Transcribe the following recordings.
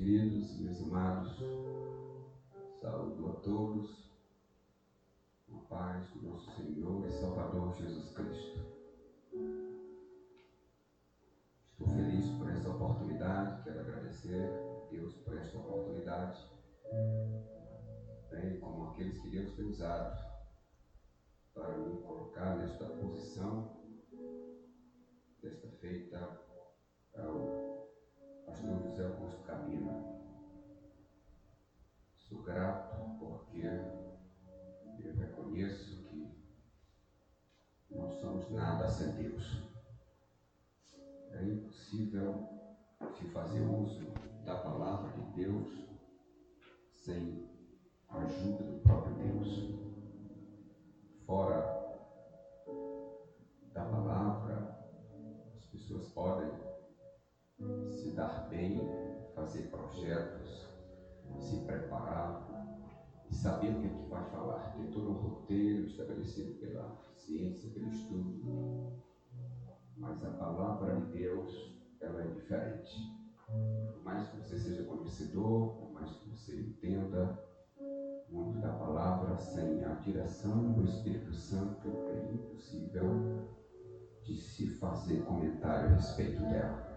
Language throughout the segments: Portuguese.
queridos, meus amados, saúdo a todos, a paz do nosso Senhor e Salvador Jesus Cristo. Estou feliz por essa oportunidade, quero agradecer a Deus por esta oportunidade, bem como aqueles que Deus tem usado para me colocar nesta posição, desta feita ao grato porque eu reconheço que não somos nada sem Deus. É impossível se fazer uso da palavra de Deus sem a ajuda do próprio Deus. Fora da palavra, as pessoas podem se dar bem, fazer projetos, se preparar e saber o que, é vai falar. Ter todo um roteiro estabelecido pela ciência, pelo estudo. Mas a palavra de Deus, ela é diferente. Por mais que você seja conhecedor, por mais que você entenda muito da palavra, sem a direção do Espírito Santo, é impossível de se fazer comentário a respeito dela.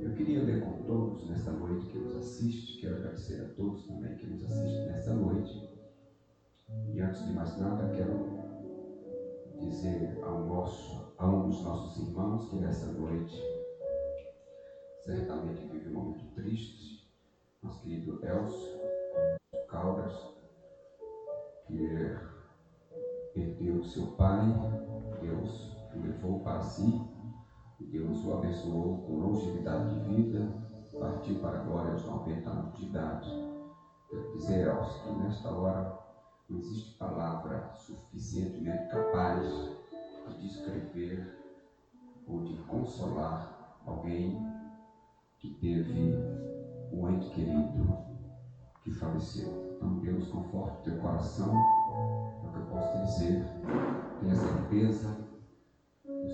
Eu queria ler com todos nesta noite que nos assiste, quero agradecer a todos também que nos assistem nesta noite. E antes de mais nada, quero dizer ao nosso, a um dos nossos irmãos que nessa noite certamente vive um momento triste, nosso querido Elcio Caldas, que perdeu seu pai, Deus o levou para si Deus o abençoou com longevidade de vida, partiu para a glória aos 90 anos de idade. Quero dizer aos que nesta hora não existe palavra suficientemente capaz de descrever ou de consolar alguém que teve um ente querido que faleceu. Então Deus conforte teu coração, é o que eu posso dizer. Tenha certeza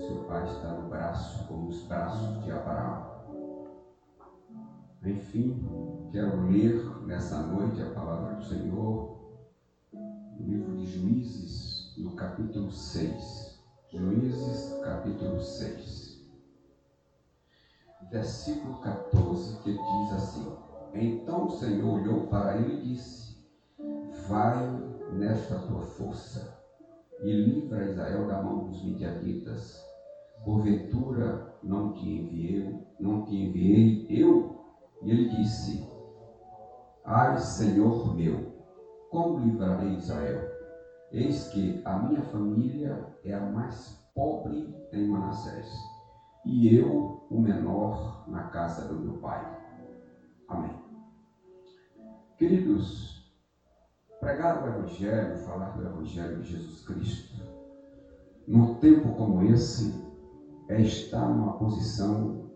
seu pai está no braço, como os braços de Abraão. Enfim, quero ler nessa noite a palavra do Senhor no livro de Juízes, no capítulo 6. Juízes, capítulo 6. Versículo 14, que diz assim: Então o Senhor olhou para ele e disse: Vai nesta tua força e livra Israel da mão dos midianitas. Porventura não te enviei, não te enviei eu? E ele disse: Ai, Senhor meu, como livrarei Israel? Eis que a minha família é a mais pobre em Manassés, e eu o menor na casa do meu pai. Amém. Queridos, Pregar o Evangelho, falar do Evangelho de Jesus Cristo, num tempo como esse, é estar numa posição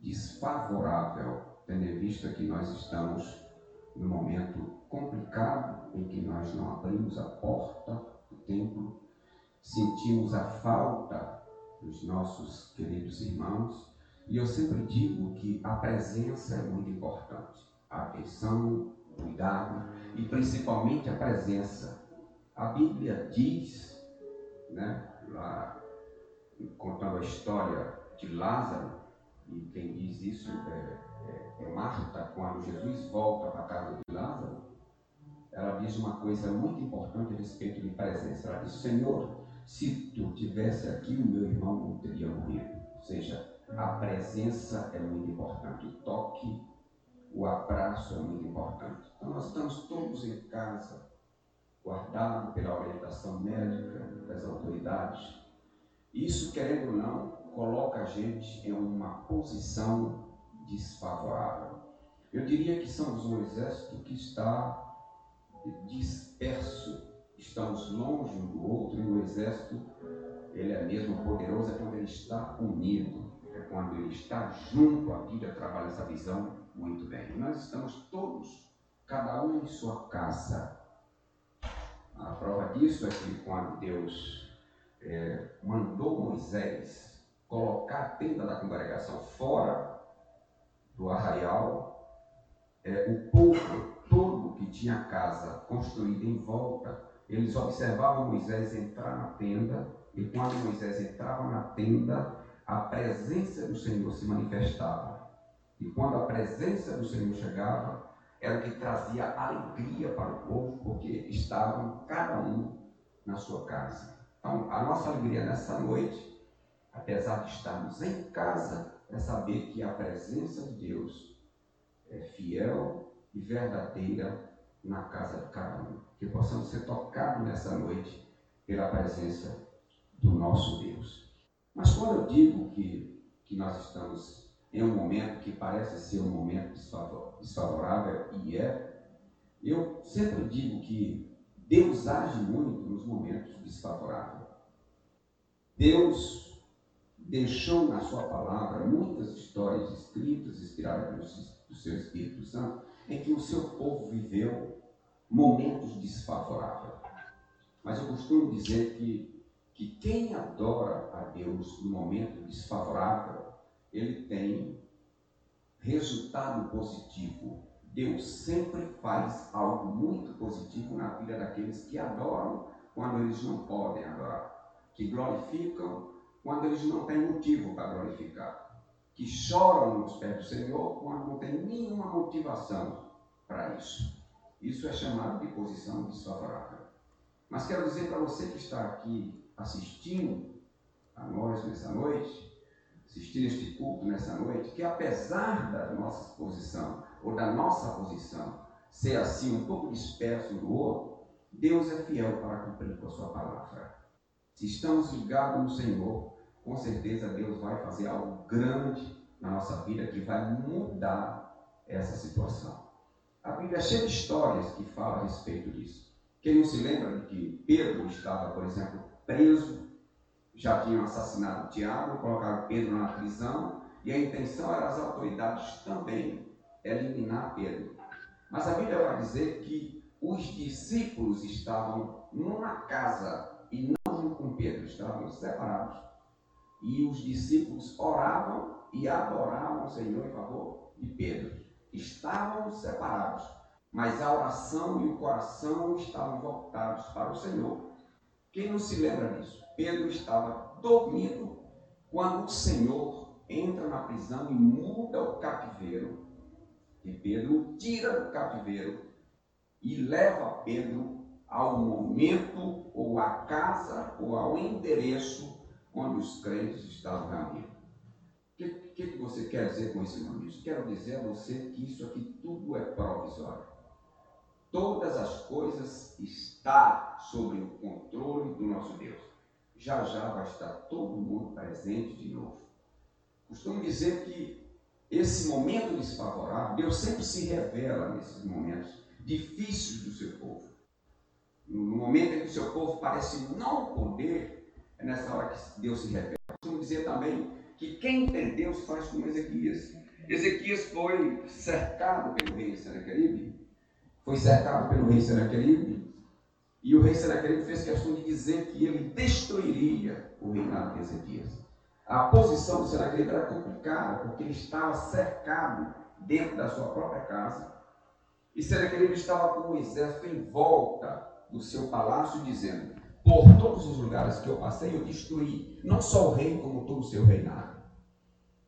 desfavorável, tendo em vista que nós estamos num momento complicado em que nós não abrimos a porta do templo, sentimos a falta dos nossos queridos irmãos, e eu sempre digo que a presença é muito importante. A atenção, cuidado e principalmente a presença. A Bíblia diz, né, lá, contando a história de Lázaro, e quem diz isso é, é, é Marta, quando Jesus volta para a casa de Lázaro, ela diz uma coisa muito importante a respeito de presença. Ela diz: Senhor, se tu tivesse aqui, o meu irmão não teria morrido. Ou seja, a presença é muito importante. O toque o abraço é muito importante. Então, nós estamos todos em casa, guardados pela orientação médica das autoridades. Isso, querendo ou não, coloca a gente em uma posição desfavorável. Eu diria que somos um exército que está disperso, estamos longe um do outro, e o exército, ele é mesmo poderoso é quando ele está unido, é quando ele está junto, a Bíblia trabalha essa visão muito bem. Nós estamos todos, cada um em sua casa. A prova disso é que quando Deus é, mandou Moisés colocar a tenda da congregação fora do arraial, é, o povo todo que tinha casa construída em volta, eles observavam Moisés entrar na tenda, e quando Moisés entrava na tenda, a presença do Senhor se manifestava. E quando a presença do Senhor chegava, era o que trazia alegria para o povo, porque estavam cada um na sua casa. Então, a nossa alegria nessa noite, apesar de estarmos em casa, é saber que a presença de Deus é fiel e verdadeira na casa de cada um. Que possamos ser tocados nessa noite pela presença do nosso Deus. Mas quando eu digo que, que nós estamos em um momento que parece ser um momento desfavorável, e é, eu sempre digo que Deus age muito nos momentos desfavoráveis. Deus deixou na sua palavra muitas histórias escritas, inspiradas pelo seu Espírito Santo, em que o seu povo viveu momentos desfavoráveis. Mas eu costumo dizer que, que quem adora a Deus no momento desfavorável, ele tem resultado positivo. Deus sempre faz algo muito positivo na vida daqueles que adoram quando eles não podem adorar, que glorificam quando eles não têm motivo para glorificar, que choram nos pés do Senhor quando não tem nenhuma motivação para isso. Isso é chamado de posição desfavorável. Mas quero dizer para você que está aqui assistindo a nós nessa noite, assistindo este culto nessa noite, que apesar da nossa posição, ou da nossa posição, ser assim um pouco disperso do outro, Deus é fiel para cumprir com a sua palavra. Se estamos ligados no Senhor, com certeza Deus vai fazer algo grande na nossa vida que vai mudar essa situação. A Bíblia é cheia de histórias que falam a respeito disso. Quem não se lembra de que Pedro estava, por exemplo, preso, já tinham assassinado Tiago, colocaram Pedro na prisão, e a intenção era as autoridades também eliminar Pedro. Mas a Bíblia vai dizer que os discípulos estavam numa casa e não junto com Pedro, estavam separados. E os discípulos oravam e adoravam o Senhor em favor de Pedro estavam separados, mas a oração e o coração estavam voltados para o Senhor. Quem não se lembra disso? Pedro estava dormindo quando o Senhor entra na prisão e muda o cativeiro. E Pedro tira do cativeiro e leva Pedro ao momento, ou à casa, ou ao endereço onde os crentes estavam reunidos. O que, que, você quer dizer com esse nome? Quero dizer a você que isso aqui tudo é provisório. Todas as coisas estão sob o controle do nosso Deus. Já já vai estar todo mundo presente de novo. Costumo dizer que esse momento desfavorável, Deus sempre se revela nesses momentos difíceis do seu povo. No momento em que o seu povo parece não poder, é nessa hora que Deus se revela. Costumo dizer também que quem tem Deus faz como Ezequias. Ezequias foi cercado pelo rei Senaqueribe, foi cercado pelo rei Senaqueribe, e o rei Senaqueribe fez questão de dizer que ele destruiria o reinado de Ezequias. A posição do Senaqueribe era complicada, porque ele estava cercado dentro da sua própria casa, e Senaqueribe estava com o exército em volta do seu palácio, dizendo: por todos os lugares que eu passei, eu destruí não só o rei, como todo o seu reinado.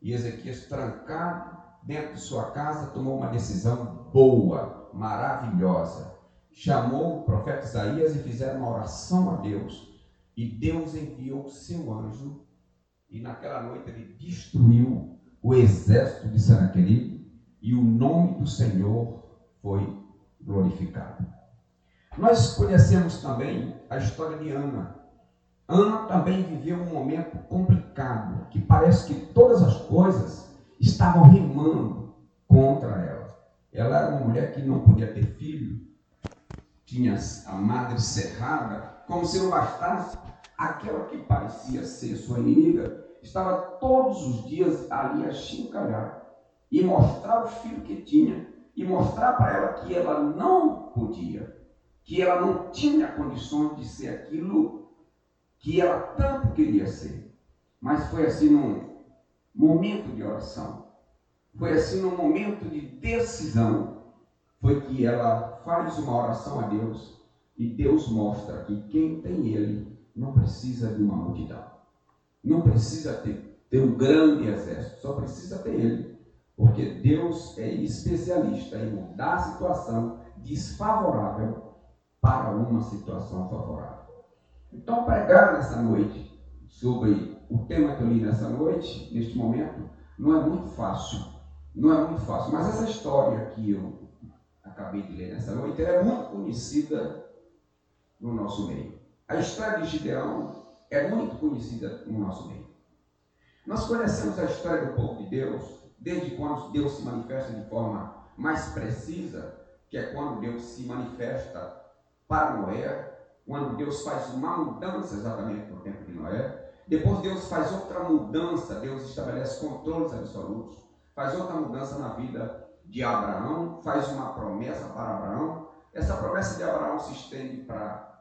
E Ezequias, trancado dentro de sua casa, tomou uma decisão boa, maravilhosa. Chamou o profeta Isaías e fizeram uma oração a Deus. E Deus enviou o seu anjo, e naquela noite ele destruiu o exército de Sanaqueribe, e o nome do Senhor foi glorificado. Nós conhecemos também a história de Ana. Ana também viveu um momento complicado, que parece que todas as coisas estavam rimando contra ela. Ela era uma mulher que não podia ter filho, tinha a madre cerrada, como se não bastasse, aquela que parecia ser sua inimiga, estava todos os dias ali a chincalhar e mostrar o filho que tinha e mostrar para ela que ela não podia que ela não tinha condições de ser aquilo que ela tanto queria ser. Mas foi assim num momento de oração, foi assim num momento de decisão, foi que ela faz uma oração a Deus e Deus mostra que quem tem Ele não precisa de uma multidão, não precisa ter, ter um grande exército, só precisa ter Ele, porque Deus é especialista em mudar a situação desfavorável para uma situação favorável. Então, pregar nessa noite sobre o tema que eu li nessa noite, neste momento, não é muito fácil. Não é muito fácil. Mas essa história que eu acabei de ler nessa noite, é muito conhecida no nosso meio. A história de Gideão é muito conhecida no nosso meio. Nós conhecemos a história do povo de Deus desde quando Deus se manifesta de forma mais precisa, que é quando Deus se manifesta para Noé, quando Deus faz uma mudança exatamente no tempo de Noé. Depois Deus faz outra mudança, Deus estabelece controles absolutos, faz outra mudança na vida de Abraão, faz uma promessa para Abraão. Essa promessa de Abraão se estende para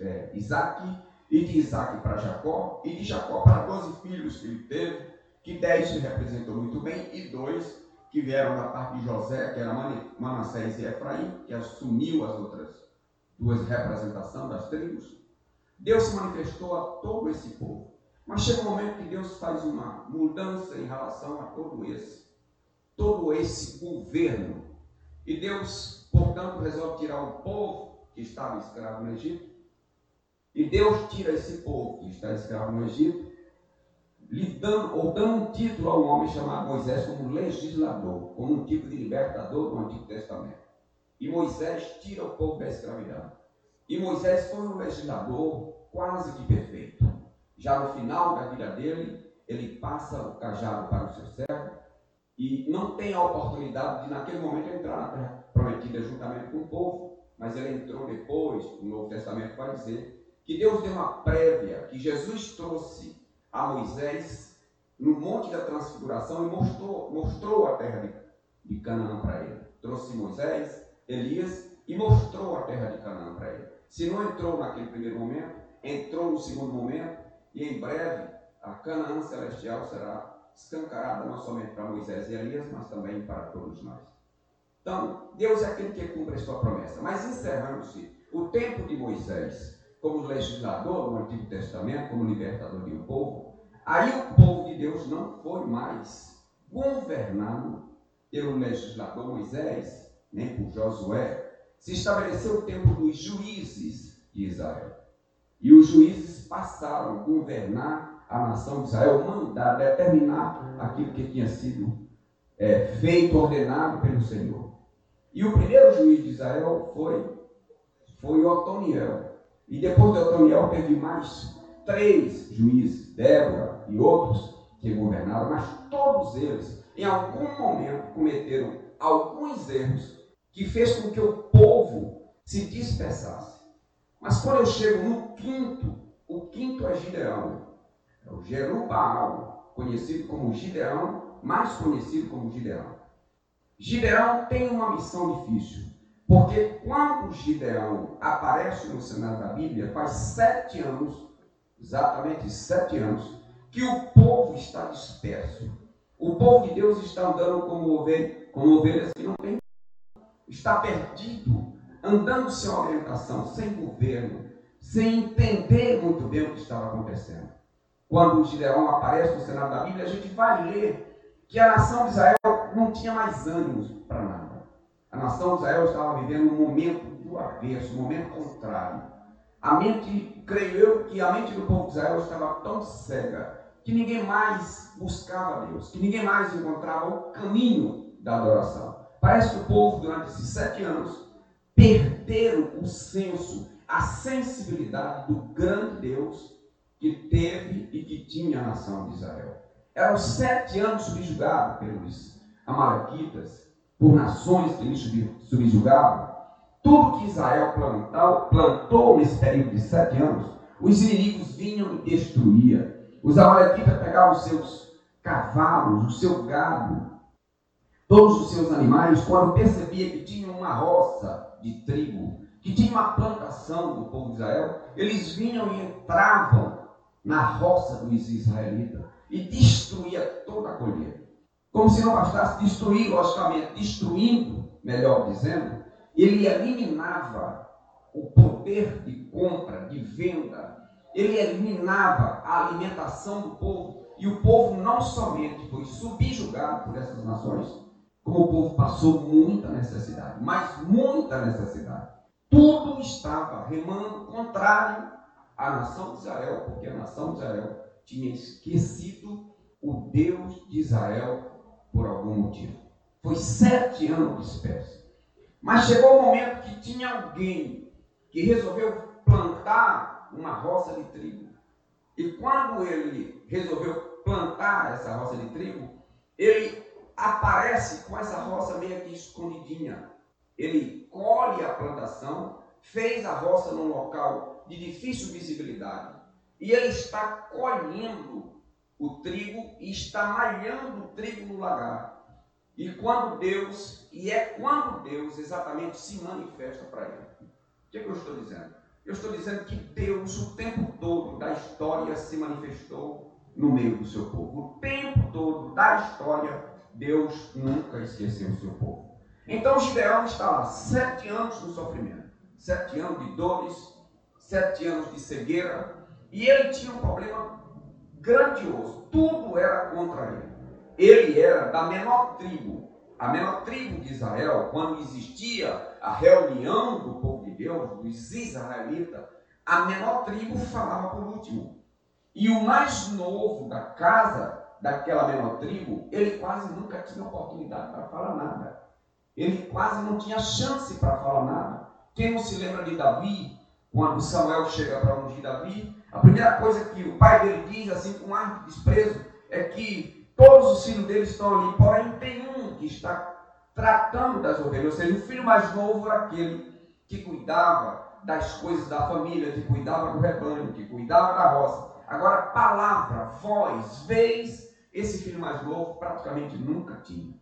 é, Isaac, e de Isaac para Jacó, e de Jacó para 12 filhos que ele teve, que 10 se representou muito bem, e dois que vieram da parte de José, que era Manassés e Efraim, que assumiu as outras duas representações das tribos, Deus se manifestou a todo esse povo. Mas chega um momento que Deus faz uma mudança em relação a todo esse, todo esse governo. E Deus, portanto, resolve tirar o povo que estava escravo no Egito. E Deus tira esse povo que está escravo no Egito, lhe dando, ou dando um título a um homem chamado Moisés como legislador, como um tipo de libertador do Antigo Testamento. E Moisés tira o povo da escravidão. E Moisés foi um legislador quase que perfeito. Já no final da vida dele, ele passa o cajado para o seu servo e não tem a oportunidade de, naquele momento, entrar na terra prometida juntamente com o povo, mas ele entrou depois, o Novo Testamento vai dizer, que Deus deu uma prévia, que Jesus trouxe a Moisés no Monte da Transfiguração e mostrou, mostrou a terra de, de Canaã para ele. Trouxe Moisés, Elias e mostrou a terra de Canaã para ele. Se não entrou naquele primeiro momento, entrou no segundo momento e em breve a Canaã celestial será escancarada não somente para Moisés e Elias, mas também para todos nós. Então, Deus é aquele que cumpre a sua promessa. Mas encerrando-se o tempo de Moisés como legislador no Antigo Testamento, como libertador de um povo, aí o povo de Deus não foi mais governado pelo legislador Moisés, nem por Josué, se estabeleceu o tempo dos juízes de Israel. E os juízes passaram a governar a nação de Israel, mandar, determinar aquilo que tinha sido é, feito, ordenado pelo Senhor. E o primeiro juiz de Israel foi, foi Otoniel. E depois de Otoniel teve mais três juízes, Débora e outros, que governaram, mas todos eles, em algum momento, cometeram alguns erros que fez com que o povo se dispersasse. Mas quando eu chego no quinto, o quinto é Gideão, é o Jerubaal, conhecido como Gideão, mais conhecido como Gideão. Gideão tem uma missão difícil, porque quando Gideão aparece no cenário da Bíblia, faz sete anos, exatamente sete anos, que o povo está disperso. O povo de Deus está andando como, ovelha, como ovelhas que não têm está perdido, andando sem orientação, sem governo, sem entender muito bem o que estava acontecendo. Quando o Gideão aparece no cenário da Bíblia, a gente vai ler que a nação de Israel não tinha mais ânimos para nada. A nação de Israel estava vivendo um momento do avesso, um momento contrário. A mente, creio eu, que a mente do povo de Israel estava tão cega que ninguém mais buscava Deus, que ninguém mais encontrava o caminho da adoração. Parece que o povo, durante esses sete anos, perderam o senso, a sensibilidade do grande Deus que teve e que tinha a nação de Israel. Eram sete anos subjugados pelos amalequitas, por nações que lhe subjugavam. Tudo que Israel plantou, plantou nesse período de sete anos, os inimigos vinham e destruíam. Os amalequitas pegavam os seus cavalos, o seu gado, todos os seus animais, quando percebia que tinha uma roça de trigo, que tinha uma plantação do povo de Israel, eles vinham e entravam na roça dos israelitas e destruía toda a colheita. Como se não bastasse destruir, logicamente, destruindo, melhor dizendo, ele eliminava o poder de compra, de venda, ele eliminava a alimentação do povo, e o povo não somente foi subjugado por essas nações, como o povo passou muita necessidade, mas muita necessidade. Tudo estava remando contrário à nação de Israel, porque a nação de Israel tinha esquecido o Deus de Israel por algum motivo. Foi sete anos espécie. Mas chegou o momento que tinha alguém que resolveu plantar uma roça de trigo. E quando ele resolveu plantar essa roça de trigo, ele aparece com essa roça meio que escondidinha. Ele colhe a plantação, fez a roça num local de difícil visibilidade. E ele está colhendo o trigo e está malhando o trigo no lagar. E quando Deus, e é quando Deus exatamente se manifesta para ele. O que, é que eu estou dizendo? Eu estou dizendo que Deus, o tempo todo da história, se manifestou no meio do seu povo. O tempo todo da história, Deus nunca esqueceu o seu povo. Então Gideão está lá, sete anos no sofrimento, sete anos de dores, sete anos de cegueira, e ele tinha um problema grandioso. Tudo era contra ele. Ele era da menor tribo. A menor tribo de Israel, quando existia a reunião do povo de Deus, dos israelitas, a menor tribo falava por último. E o mais novo da casa daquela menor tribo, ele quase nunca tinha oportunidade para falar nada. Ele quase não tinha chance para falar nada. Quem não se lembra de Davi, quando Samuel chega para ungir Davi, a primeira coisa que o pai dele diz, assim com ar de desprezo, é que todos os filhos dele estão ali, porém tem um que está tratando das ovelhas, ou seja, o filho mais novo era aquele que cuidava das coisas da família, que cuidava do rebanho, que cuidava da roça. Agora, palavra, voz, vez, esse filho mais novo praticamente nunca tinha.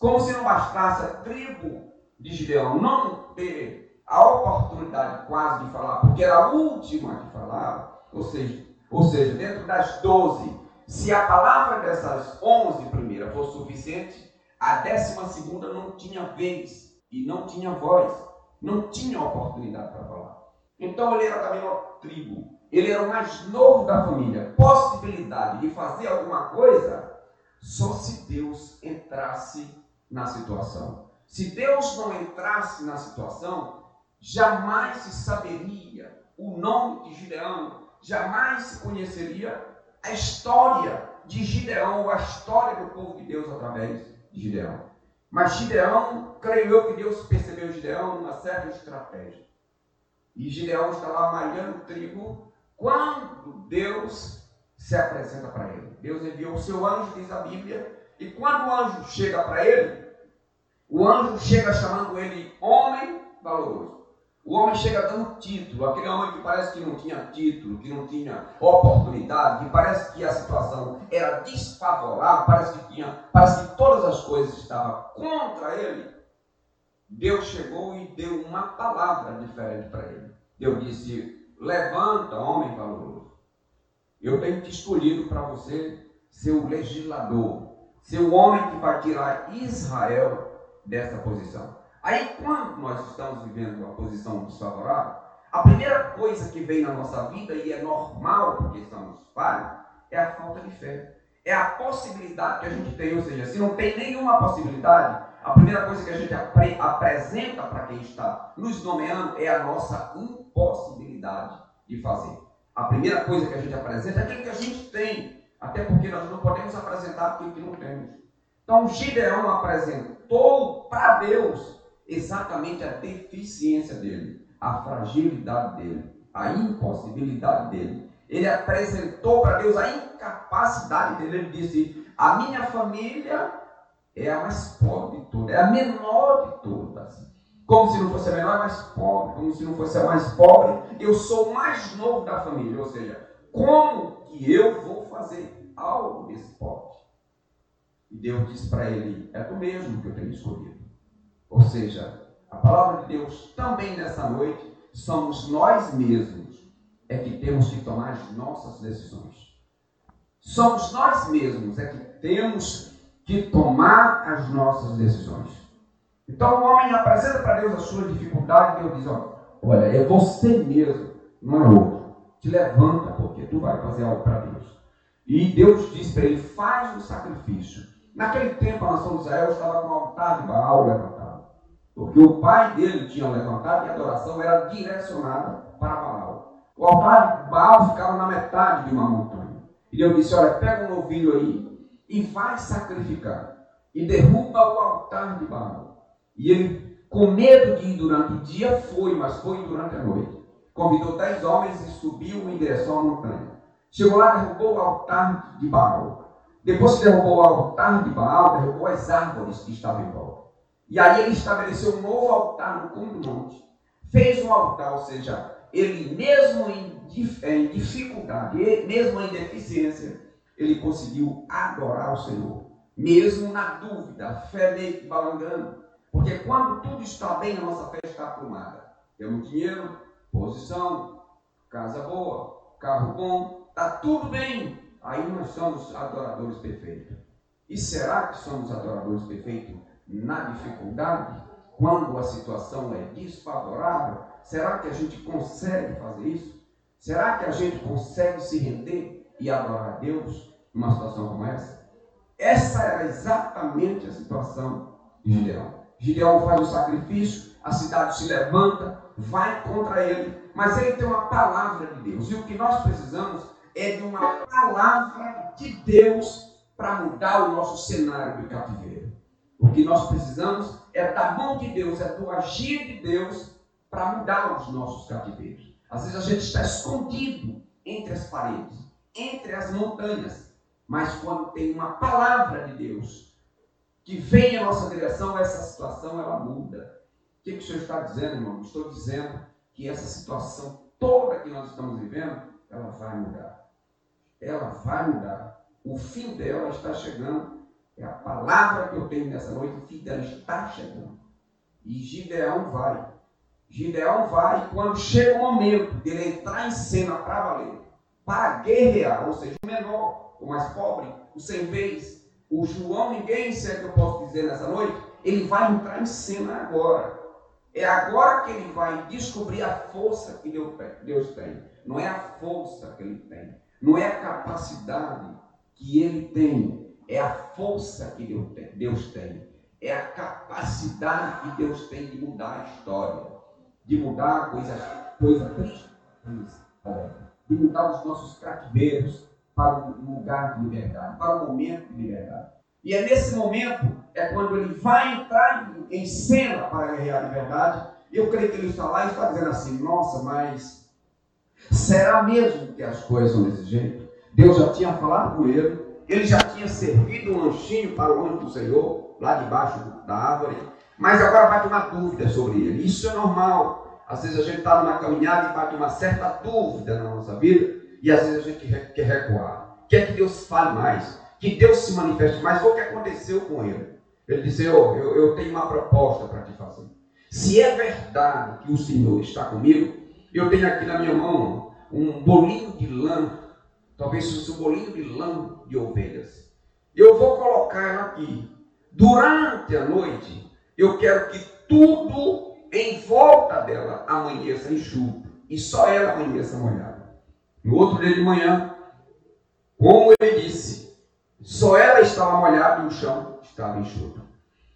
Como se não bastasse a tribo de Gideão não ter a oportunidade quase de falar, porque era a última que falava, ou seja, ou seja, dentro das doze, se a palavra dessas onze primeiras fosse suficiente, a décima segunda não tinha vez e não tinha voz, não tinha oportunidade para falar. Então ele era da menor tribo, ele era o mais novo da família. Possibilidade de fazer alguma coisa só se Deus entrasse na situação. Se Deus não entrasse na situação, jamais se saberia o nome de Gideão, jamais se conheceria a história de Gideão, a história do povo de Deus através de Gideão. Mas Gideão, creio eu que Deus percebeu Gideão numa certa estratégia. E Gideão está lá malhando trigo quando Deus se apresenta para ele. Deus enviou o seu anjo, diz a Bíblia, e quando o anjo chega para ele, o anjo chega chamando ele homem valoroso. O homem chega dando título, aquele homem que parece que não tinha título, que não tinha oportunidade, que parece que a situação era desfavorável, parece que tinha, parece que todas as coisas estavam contra ele. Deus chegou e deu uma palavra diferente para ele. Deus disse: Levanta, homem valoroso. Eu tenho te escolhido para você ser o legislador, ser o homem que vai tirar Israel dessa posição. Aí, quando nós estamos vivendo uma posição desfavorável, a primeira coisa que vem na nossa vida, e é normal porque estamos falhos, é a falta de fé. É a possibilidade que a gente tem, ou seja, se não tem nenhuma possibilidade, a primeira coisa que a gente apre apresenta para quem está nos nomeando é a nossa impossibilidade de fazer. A primeira coisa que a gente apresenta é aquilo que a gente tem, até porque nós não podemos apresentar aquilo que não temos. Então, Gideão apresentou para Deus exatamente a deficiência dele, a fragilidade dele, a impossibilidade dele. Ele apresentou para Deus a incapacidade dele. Ele disse: A minha família é a mais pobre de todas, é a menor de todas. Como se não fosse a menor, é mais pobre. Como se não fosse a mais pobre, eu sou o mais novo da família. Ou seja, como que eu vou fazer algo desse porte? E Deus disse para ele: É tu mesmo que eu tenho escolhido. Ou seja, a palavra de Deus também nessa noite somos nós mesmos é que temos que tomar as nossas decisões. Somos nós mesmos é que temos de tomar as nossas decisões. Então o homem apresenta para Deus a sua dificuldade e Deus diz, olha, é você mesmo, não é outro. Te levanta, porque tu vai fazer algo para Deus. E Deus diz para ele, faz um sacrifício. Naquele tempo a nação de Israel estava com o altar de Baal levantado. Porque o pai dele tinha levantado e a adoração era direcionada para Baal. O altar de Baal ficava na metade de uma montanha. E Deus disse, olha, pega um novilho aí e vai sacrificar. E derruba o altar de Baal. E ele, com medo de ir durante o dia, foi, mas foi durante a noite. Convidou dez homens e subiu em direção à montanha. Chegou lá, derrubou o altar de Baal. Depois que derrubou o altar de Baal, derrubou as árvores que estavam em volta. E aí ele estabeleceu um novo altar no cume do monte. Fez um altar, ou seja, ele mesmo em, em dificuldade, mesmo em deficiência, ele conseguiu adorar o Senhor. Mesmo na dúvida, fé que balangando. Porque quando tudo está bem, a nossa fé está aprumada. Temos dinheiro, posição, casa boa, carro bom, está tudo bem, aí nós somos adoradores perfeitos. E será que somos adoradores perfeitos na dificuldade? Quando a situação é desfavorável? Será que a gente consegue fazer isso? Será que a gente consegue se render e adorar a Deus numa situação como essa? Essa era exatamente a situação de Gideão. Gideão faz o sacrifício, a cidade se levanta, vai contra ele, mas ele tem uma palavra de Deus. E o que nós precisamos é de uma palavra de Deus para mudar o nosso cenário de cativeiro. O que nós precisamos é da mão de Deus, é do agir de Deus para mudar os nossos cativeiros. Às vezes a gente está escondido entre as paredes, entre as montanhas, mas quando tem uma palavra de Deus que vem em nossa direção, essa situação ela muda. O que, que o Senhor está dizendo, irmão? Estou dizendo que essa situação toda que nós estamos vivendo, ela vai mudar ela vai mudar. O fim dela está chegando. É a palavra que eu tenho nessa noite, o fim dela está chegando. E Gideão vai. Gideão vai e quando chega o momento dele entrar em cena para valer, para guerrear, ou seja, o menor, o mais pobre, o sem vez, o João, ninguém sei é que eu posso dizer nessa noite, ele vai entrar em cena agora. É agora que ele vai descobrir a força que Deus tem. Não é a força que ele tem, não é a capacidade que ele tem, é a força que Deus tem, é a capacidade que Deus tem de mudar a história, de mudar coisas, coisa triste, mudar os nossos cativeiros para um lugar de liberdade, para um momento de liberdade. E é nesse momento, é quando ele vai entrar em cena para guerrear a liberdade. Eu creio que ele está lá e está dizendo assim: nossa, mas Será mesmo que as coisas são desse jeito? Deus já tinha falado com ele, ele já tinha servido um lanchinho para o anjo do Senhor, lá debaixo da árvore, mas agora bate uma dúvida sobre ele. Isso é normal. Às vezes a gente está numa caminhada e bate uma certa dúvida na nossa vida, e às vezes a gente quer recuar. Quer que Deus fale mais, que Deus se manifeste mais. Foi o que aconteceu com ele. Ele disse: oh, eu, eu tenho uma proposta para te fazer. Se é verdade que o Senhor está comigo, eu tenho aqui na minha mão um bolinho de lã, talvez fosse um bolinho de lã de ovelhas. Eu vou colocar aqui. Durante a noite, eu quero que tudo em volta dela amanheça enxuto e só ela amanheça molhada. No outro dia de manhã, como ele disse, só ela estava molhada e o chão estava enxuto.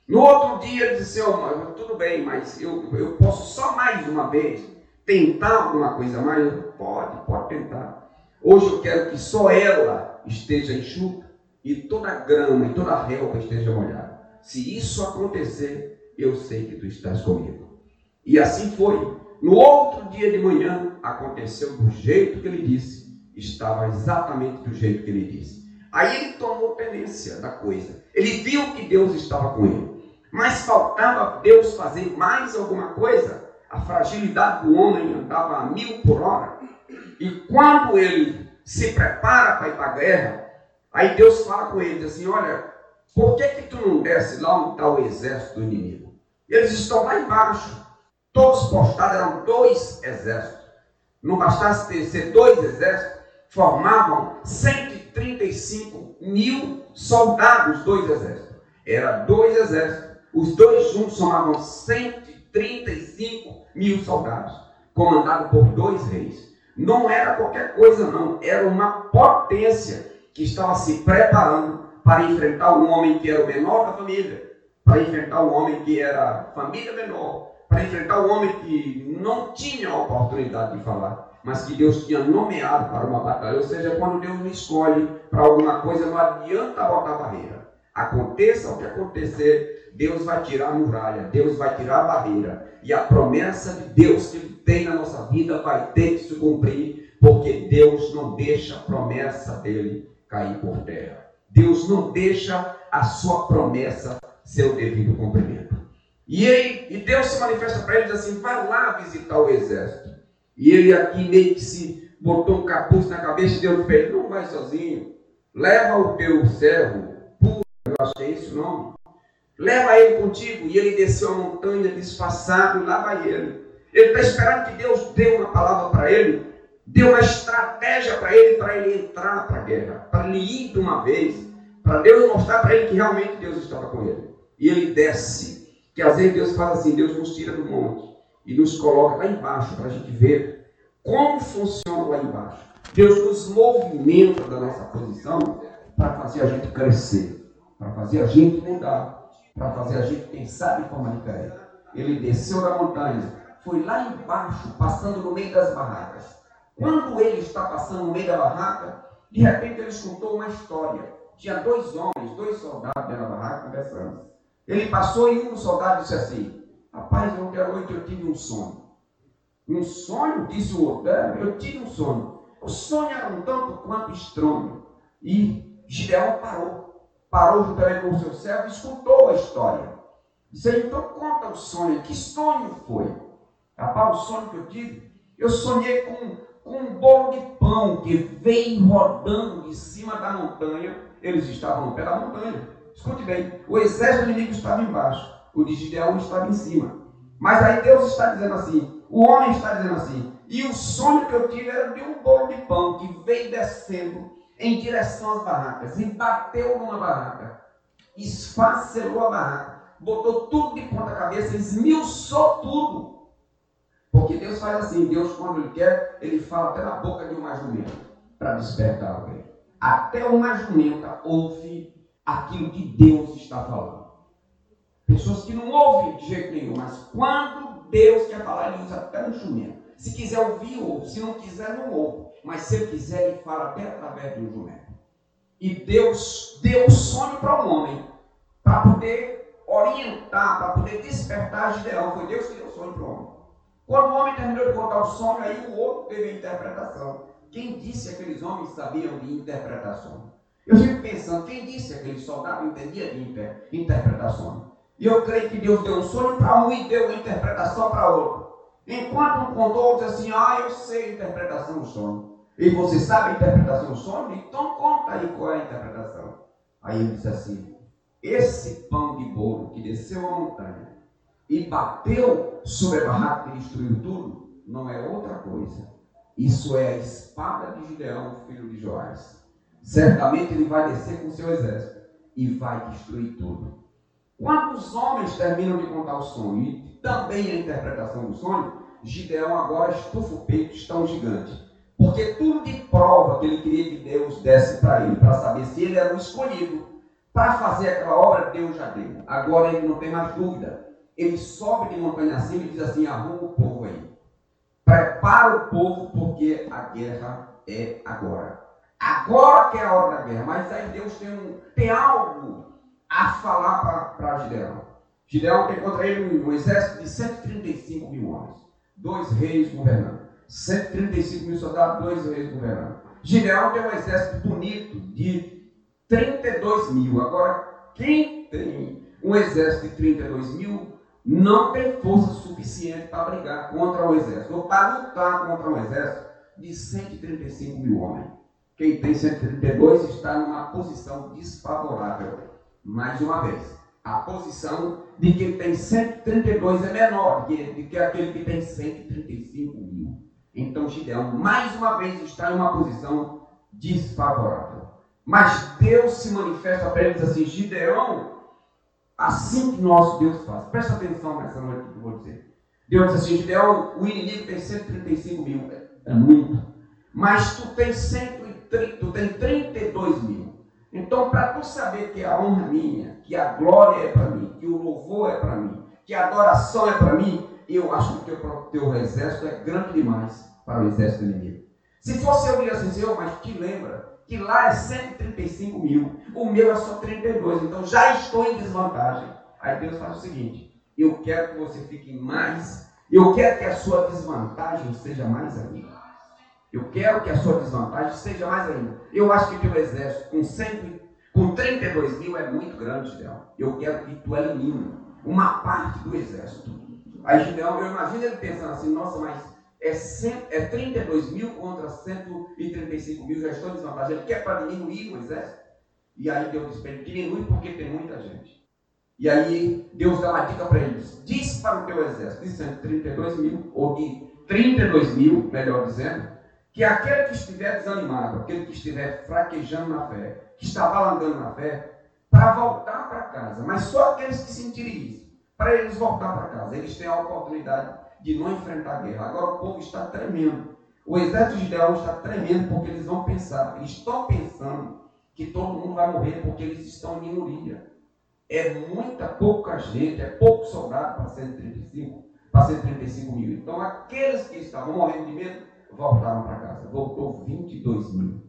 No outro dia ele disse, oh, tudo bem, mas eu, eu posso só mais uma vez tentar alguma coisa mais? Pode, pode tentar. Hoje eu quero que só ela esteja enxuta e toda a grama e toda a relva esteja molhada. Se isso acontecer, eu sei que tu estás comigo. E assim foi. No outro dia de manhã, aconteceu do jeito que ele disse. Estava exatamente do jeito que ele disse. Aí ele tomou tenência da coisa. Ele viu que Deus estava com ele. Mas faltava Deus fazer mais alguma coisa a fragilidade do homem andava a mil por hora. E quando ele se prepara para ir para a guerra, aí Deus fala com ele, assim, olha, por que que tu não desce lá onde está o exército do inimigo? Eles estão lá embaixo, todos postados, eram dois exércitos. Não bastasse ter, ser dois exércitos, formavam 130 135 mil soldados, dois exércitos. Era dois exércitos. Os dois juntos somavam 135 mil soldados, comandados por dois reis. Não era qualquer coisa, não. Era uma potência que estava se preparando para enfrentar um homem que era o menor da família, para enfrentar um homem que era família menor, para enfrentar um homem que não tinha oportunidade de falar, mas que Deus tinha nomeado para uma batalha. Ou seja, quando Deus me escolhe para alguma coisa, não adianta botar barreira. Aconteça o que acontecer, Deus vai tirar a muralha, Deus vai tirar a barreira. E a promessa de Deus que Ele tem na nossa vida vai ter que se cumprir, porque Deus não deixa a promessa dele cair por terra. Deus não deixa a sua promessa ser o devido cumprimento. E, ele, e Deus se manifesta para ele e diz assim: vai lá visitar o exército. E ele aqui meio que se botou um capuz na cabeça e Deus fez: não vai sozinho, leva o teu servo, puro, eu acho que é esse o nome, leva ele contigo. E ele desceu a montanha disfarçado e lá vai ele. Ele está esperando que Deus dê uma palavra para ele, dê uma estratégia para ele, para ele entrar para a guerra, para ele ir de uma vez, para Deus mostrar para ele que realmente Deus estava com ele. E ele desce que às vezes Deus fala assim, Deus nos tira do monte e nos coloca lá embaixo para a gente ver como funciona lá embaixo. Deus nos movimenta da nossa posição para fazer a gente crescer, para fazer a gente mudar, para fazer a gente pensar de forma diferente. Ele desceu da montanha, foi lá embaixo, passando no meio das barracas. Quando ele está passando no meio da barraca, de repente ele escutou uma história. Tinha dois homens, dois soldados dentro da barraca conversando. Ele passou e um dos soldados disse assim: Rapaz, ontem à noite eu tive um sonho. Um sonho? Disse o outro: é, Eu tive um sonho. O sonho era um tanto quanto estranho. E Gideão parou. Parou juntamente com o seu servo e escutou a história. Disse: Então conta o sonho. Que sonho foi? Rapaz, o sonho que eu tive, eu sonhei com, com um bolo de pão que veio rodando de cima da montanha. Eles estavam no pé da montanha. Escute bem, o exército inimigo estava embaixo, o de Gideão estava em cima. Mas aí Deus está dizendo assim, o homem está dizendo assim, e o sonho que eu tive era de um bolo de pão que veio descendo em direção às barracas, e bateu numa barraca, esfacelou a barraca, botou tudo de ponta cabeça, esmiuçou tudo. Porque Deus faz assim, Deus quando Ele quer, Ele fala na boca de uma jumenta, para despertar alguém. Até uma jumenta ouve aquilo que Deus está falando. Pessoas que não ouvem de jeito nenhum, mas quando Deus quer falar, ele usa até um jumento. Se quiser ouvir, ouve. Se não quiser, não ouve. Mas se ele quiser, ele fala até através de um jumento. E Deus deu sonho para o um homem, para poder orientar, para poder despertar Gideão. Foi Deus que deu sonho para o homem. Quando o homem terminou de contar o sonho, aí o outro teve a interpretação. Quem disse que aqueles homens sabiam de interpretação? Eu fico pensando, quem disse que aquele soldado entendia de inter, interpretações? E eu creio que Deus deu um sonho para um e deu uma interpretação para outro. Enquanto um contou, disse assim, ah, eu sei a interpretação do sonho. E você sabe a interpretação do sonho? Então conta aí qual é a interpretação. Aí ele disse assim, esse pão de bolo que desceu a montanha e bateu sobre a barraca e destruiu tudo, não é outra coisa. Isso é a espada de Gideão, filho de Joás certamente ele vai descer com seu exército e vai destruir tudo. Quando os homens terminam de contar o sonho e também a interpretação do sonho, Gideão agora estufa o peito, está um gigante. Porque tudo de prova que ele queria que Deus desse para ele, para saber se ele era o escolhido para fazer aquela obra, Deus já deu. Agora ele não tem mais dúvida. Ele sobe de montanha acima e diz assim: arruma o povo aí. Prepara o povo, porque a guerra é agora. Agora que é a hora da guerra, mas aí Deus tem, um, tem algo a falar para Gideão. Gideão tem contra ele um, um exército de 135 mil homens, dois reis governando. 135 mil soldados, dois reis governando. Gideão tem um exército bonito de 32 mil. Agora, quem tem um exército de 32 mil não tem força suficiente para brigar contra o exército, ou para lutar contra um exército de 135 mil homens. Quem tem 132 está numa posição desfavorável. Mais uma vez, a posição de quem tem 132 é menor do que, que aquele que tem 135 mil. Então Gideão, mais uma vez, está em uma posição desfavorável. Mas Deus se manifesta para assim: Gideão, assim que nosso Deus faz. Presta atenção nessa noite que eu vou dizer. Deus diz assim: Gideão, o inimigo tem 135 mil, é muito. Mas tu tem 130, tu tem 32 mil. Então, para tu saber que a honra é minha, que a glória é para mim, que o louvor é para mim, que a adoração é para mim, eu acho que o teu, teu exército é grande demais para o exército inimigo. Se fosse eu, ia assim, Senhor, mas te lembra que lá é 135 mil, o meu é só 32, então já estou em desvantagem. Aí Deus faz o seguinte: eu quero que você fique mais, eu quero que a sua desvantagem seja mais ainda. Eu quero que a sua desvantagem seja mais ainda. Eu acho que teu exército com 100, com 32 mil é muito grande, Gideão. Eu quero que tu elimine uma parte do exército. Aí Gideão, eu imagino ele pensando assim, nossa, mas é, 100, é 32 mil contra 135 mil, já estou desvantagem. Ele quer para diminuir o exército. E aí Deus diz para ele, diminui porque tem muita gente. E aí Deus dá uma dica para eles, diz para o teu exército, de 132 mil, ou de 32 mil, melhor dizendo, que aquele que estiver desanimado, aquele que estiver fraquejando na fé, que está balandando na fé, para voltar para casa, mas só aqueles que sentirem isso, para eles voltar para casa, eles têm a oportunidade de não enfrentar a guerra. Agora o povo está tremendo. O exército de Israel está tremendo porque eles vão pensar, eles estão pensando que todo mundo vai morrer porque eles estão em minoria. É muita pouca gente, é pouco soldado para 135, para 135 mil. Então aqueles que estavam morrendo de medo voltaram para casa. Voltou 22 mil.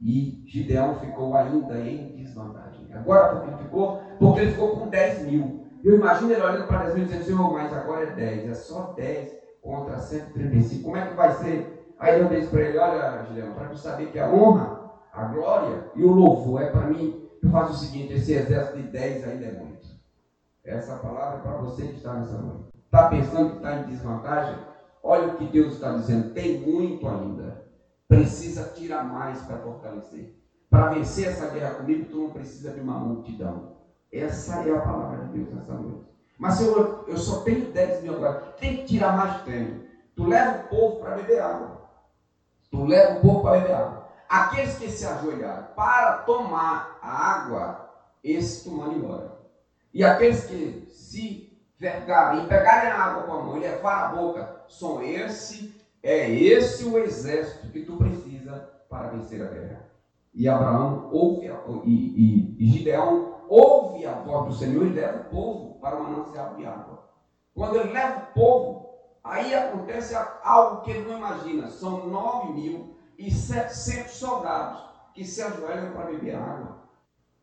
E Gideão ficou ainda em desvantagem. Agora por que ficou? Porque ele ficou com 10 mil. Eu imagino ele olhando para 10 mil e dizendo, Senhor, mas agora é 10, é só 10 contra 135. Como é que vai ser? Aí eu disse para ele, olha, Gideão, para tu saber que a honra, a glória e o louvor é para mim, tu faz o seguinte, esse exército de 10 ainda é muito. Essa palavra é para você que está nessa noite. Está pensando que está em desvantagem? Olha o que Deus está dizendo, tem muito ainda. Precisa tirar mais para fortalecer. Para vencer essa guerra comigo, tu não precisa de uma multidão. Essa é a palavra de Deus nessa noite. Mas, Senhor, eu só tenho 10 mil agora. Tem que tirar mais tempo. Tu leva o povo para beber água. Tu leva o povo para beber água. Aqueles que se ajoelharam para tomar a água, esses tu embora. E aqueles que se vergarem pegarem a água com a mão e levar a boca, são esse, é esse o exército que tu precisa para vencer a guerra. E Abraão ouve, e, e, e Gideão ouve a voz do Senhor e leva o povo para o manancial de água. Quando ele leva o povo, aí acontece algo que ele não imagina. São 9.700 soldados que se ajoelham para beber água.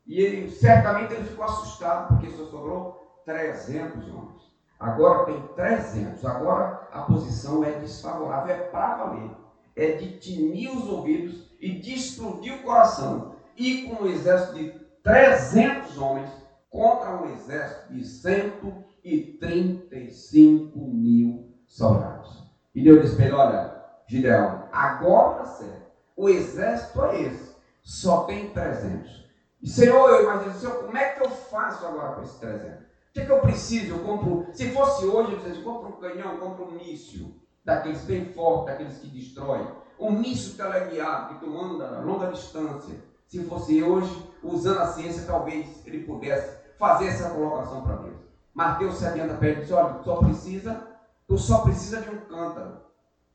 E ele, certamente ele ficou assustado, porque só sobrou 300 homens. Agora tem 300. Agora a posição é desfavorável, é para valer. É de tinir os ouvidos e de explodir o coração. E com um exército de 300 homens contra um exército de 135 mil soldados. E Deus disse para Olha, Gideão, agora certo, o exército é esse, só tem 300. E Senhor, eu imagino, Senhor, como é que eu faço agora com esses 300? O que, é que eu preciso? Eu compro, se fosse hoje, eu dizia, compro um canhão, compro um míssil, daqueles bem fortes, daqueles que destroem. Um míssil teleguiado que tu manda a longa distância se fosse hoje, usando a ciência, talvez ele pudesse fazer essa colocação para Deus. Mas Deus se adianta para ele e diz: olha, tu só precisa, tu só precisa de um cântaro,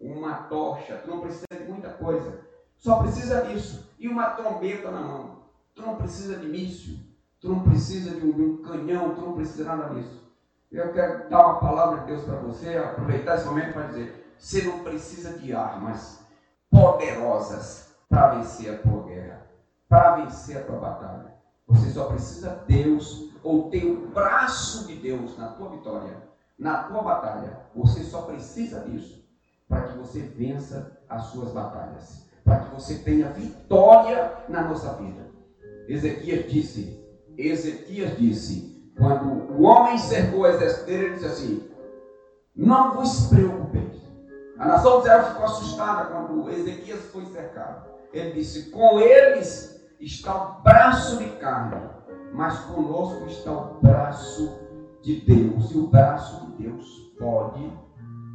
uma tocha, tu não precisa de muita coisa. Só precisa disso. E uma trombeta na mão. Tu não precisa de míssil, tu não precisa de um, de canhão, tu não precisa nada disso. Eu quero dar uma palavra de Deus para você, aproveitar esse momento para dizer: você não precisa de armas poderosas para vencer a tua guerra para vencer a tua batalha. Você só precisa Deus ou ter o braço de Deus na tua vitória, na tua batalha. Você só precisa disso para que você vença as suas batalhas, para que você tenha vitória na nossa vida. Ezequias disse, Ezequias disse, quando o homem cercou o exército ele disse assim: Não vos preocupeis. A nação de Israel ficou assustada quando Ezequias foi cercado. Ele disse: Com eles está o braço de carne, mas conosco está o braço de Deus. E o braço de Deus pode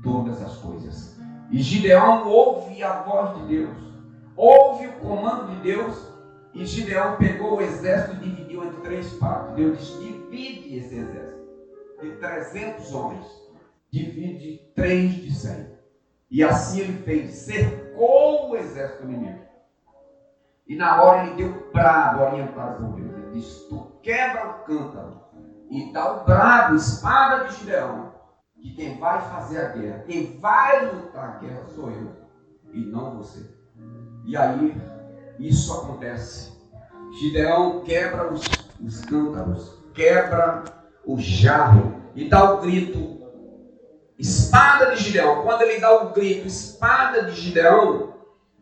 todas as coisas. E Gideão ouve a voz de Deus, ouve o comando de Deus, E Gideão pegou o exército e dividiu entre três partes. Deus disse: divide esse exército de 300 homens. Divide três de 100. E assim ele fez, cercou o exército inimigo. E na hora ele deu brado orientado por Deus. Ele disse: Tu quebra o cântaro e dá o brado, espada de Gideão, que quem vai fazer a guerra, quem vai lutar a guerra sou eu e não você. E aí isso acontece. Gideão quebra os, os cântaros, quebra o jarro e dá o grito, espada de Gideão. Quando ele dá o grito, espada de Gideão,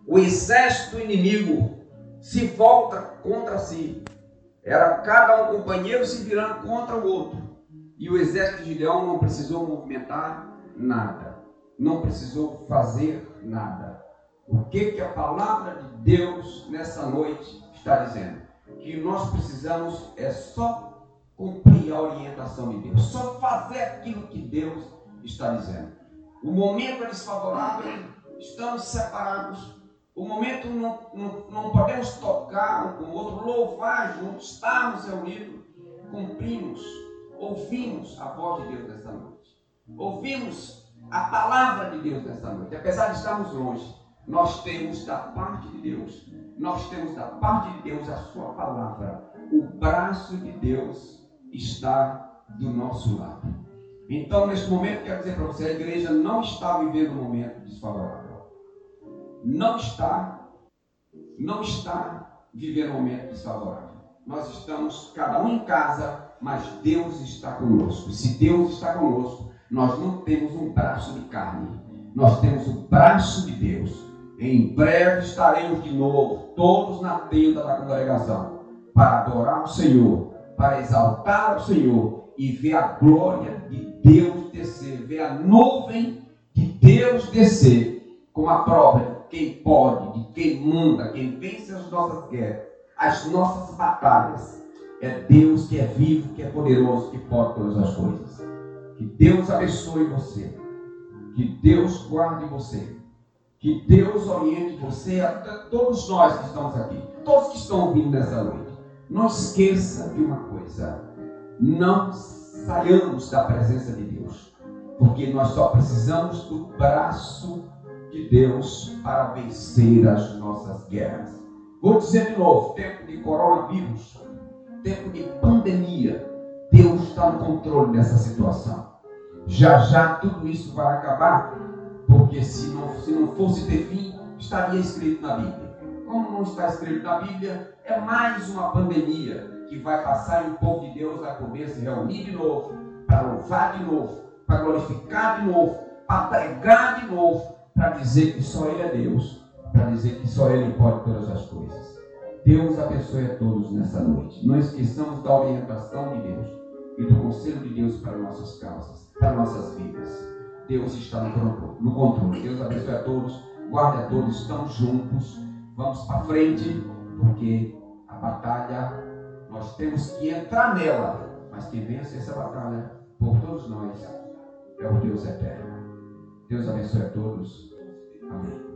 o exército inimigo se volta contra si. Era cada um companheiro se virando contra o outro. E o exército de Gideão não precisou movimentar nada. Não precisou fazer nada. O que, que a palavra de Deus nessa noite está dizendo? Que nós precisamos é só cumprir a orientação de Deus, só fazer aquilo que Deus está dizendo. O momento é desfavorável, estamos separados. O momento não, não, não podemos tocar um com o outro, louvar juntos, estarmos reunidos, cumprimos, ouvimos a voz de Deus nessa noite. Ouvimos a palavra de Deus nessa noite. Apesar de estarmos longe, nós temos da parte de Deus, nós temos da parte de Deus a sua palavra. O braço de Deus está do nosso lado. Então, neste momento, quero dizer para você, a igreja não está vivendo um momento desfavorável. Não está, não está vivendo um momento desfavorável. Nós estamos, cada um em casa, mas Deus está conosco. Se Deus está conosco, nós não temos um braço de carne, nós temos o braço de Deus. Em breve estaremos de novo, todos na tenda da congregação, para adorar o Senhor, para exaltar o Senhor e ver a glória de Deus descer, ver a nuvem de Deus descer, com a prova de quem pode, de quem manda, quem vence as nossas guerras, as nossas batalhas. É Deus que é vivo, que é poderoso, que pode todas as coisas. Que Deus abençoe você. Que Deus guarde você. Que Deus oriente você, até todos nós que estamos aqui, todos que estão ouvindo nessa noite. Não esqueça de uma coisa: não saiamos da presença de Deus, porque nós só precisamos do braço de Deus para vencer as nossas guerras. Vou dizer de novo: tempo de coronavírus, tempo de pandemia, Deus está no controle dessa situação. Já já tudo isso vai acabar porque se não, se não fosse ter fim, estaria escrito na Bíblia. Como não está escrito na Bíblia, é mais uma pandemia que vai passar e o povo de Deus vai poder se reunir de novo, para louvar de novo, para glorificar de novo, para pregar de novo, para dizer que só Ele é Deus, para dizer que só Ele pode todas as coisas. Deus abençoe a todos nessa noite. Não esqueçamos da orientação de Deus e do conselho de Deus para nossas causas, para nossas vidas. Deus está no controle. Deus abençoe a todos, guarde a todos, estamos juntos. Vamos para frente, porque a batalha, nós temos que entrar nela. Mas quem vence essa batalha por todos nós é o Deus eterno. Deus abençoe a todos. Amém.